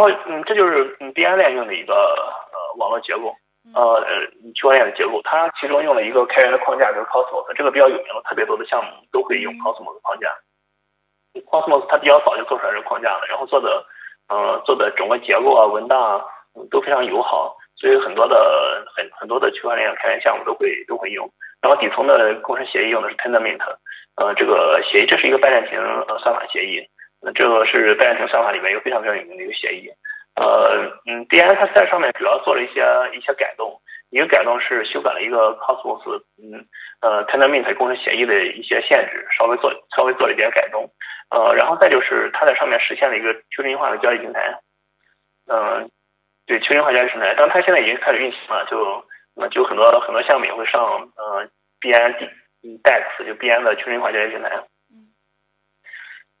后嗯，这就是嗯 b i 链用的一个呃网络结构，呃区块链的结构，它其中用了一个开源的框架，就是 Cosmos，这个比较有名了，特别多的项目都会用 Cosmos 框架。Cosmos 它比较早就做出来这个框架了，然后做的呃做的整个结构啊文档啊都非常友好，所以很多的很很多的区块链开源项目都会都会用。然后底层的共识协议用的是 Tendermint，呃这个协议这是一个拜占庭呃算法协议。那这个是拜占庭算法里面一个非常非常有名的一个协议，呃，嗯，DN 它在上面主要做了一些一些改动，一个改动是修改了一个 Cosmos，嗯，呃，Tendermint 共识协议的一些限制，稍微做稍微做了一点改动，呃，然后再就是它在上面实现了一个去中心化的交易平台，嗯，对，去中心化交易平台，当它现在已经开始运行了，就呃就很多很多项目也会上呃 BN DEX 就 BN 的去中心化交易平台。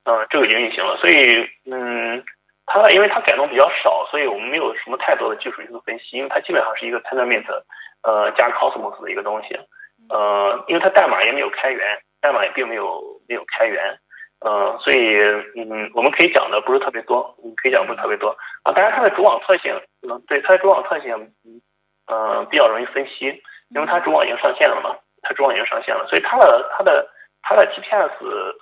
嗯，这个已经运行了，所以嗯，它因为它改动比较少，所以我们没有什么太多的技术因素分析，因为它基本上是一个 Tendermint，呃加 Cosmos 的一个东西，呃，因为它代码也没有开源，代码也并没有没有开源，呃，所以嗯，我们可以讲的不是特别多，可以讲不是特别多啊。当然它的主网特性，嗯，对它的主网特性，嗯，比较容易分析，因为它主网已经上线了嘛，它主网已经上线了，所以它的它的它的 TPS，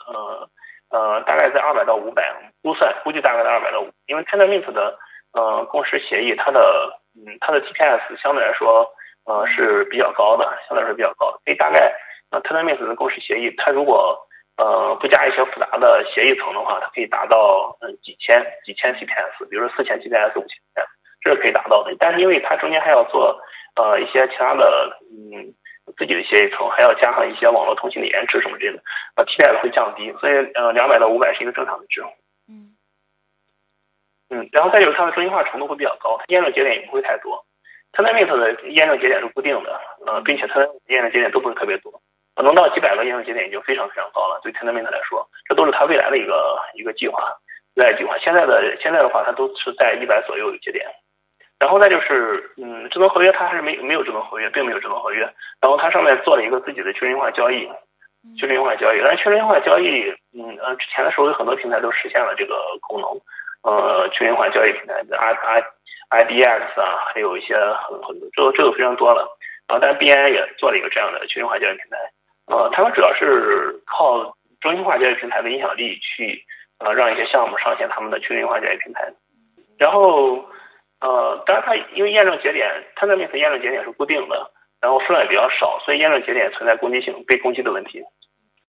呃。呃，大概在二百到五百，估算估计大概在二百到五，因为 Tendermint 的呃共识协议，它的嗯它的 TPS 相对来说呃是比较高的，相对来说比较高的，所以大概呃 Tendermint 的共识协议，它如果呃不加一些复杂的协议层的话，它可以达到嗯几千几千 TPS，比如说四千 TPS 五千 TPS，这是可以达到的。但是因为它中间还要做呃一些其他的嗯。自己的协议层还要加上一些网络通信的延迟什么之类的，呃替代的会降低，所以呃，两百到五百是一个正常的值。嗯，嗯，然后再就是它的中心化程度会比较高，它验证节点也不会太多。t e n d e r m i n t 的验证节点是固定的，呃，并且它的验证节点都不是特别多，能到几百个验证节点已经非常非常高了。对 t e n d e r m i n t 来说，这都是它未来的一个一个计划，未来计划。现在的现在的话，它都是在一百左右节点。然后再就是，嗯，智能合约它还是没没有智能合约，并没有智能合约。然后它上面做了一个自己的去中心化交易，去中心化交易。但是去中心化交易，嗯呃，之前的时候有很多平台都实现了这个功能，呃，去中心化交易平台，I I I D X 啊，还有一些很很多，这个这个非常多了。啊，但 B N 也做了一个这样的去中心化交易平台，呃，他们主要是靠中心化交易平台的影响力去，呃，让一些项目上线他们的去中心化交易平台，然后。呃，当然它因为验证节点，它那面的验证节点是固定的，然后数量也比较少，所以验证节点存在攻击性、被攻击的问题。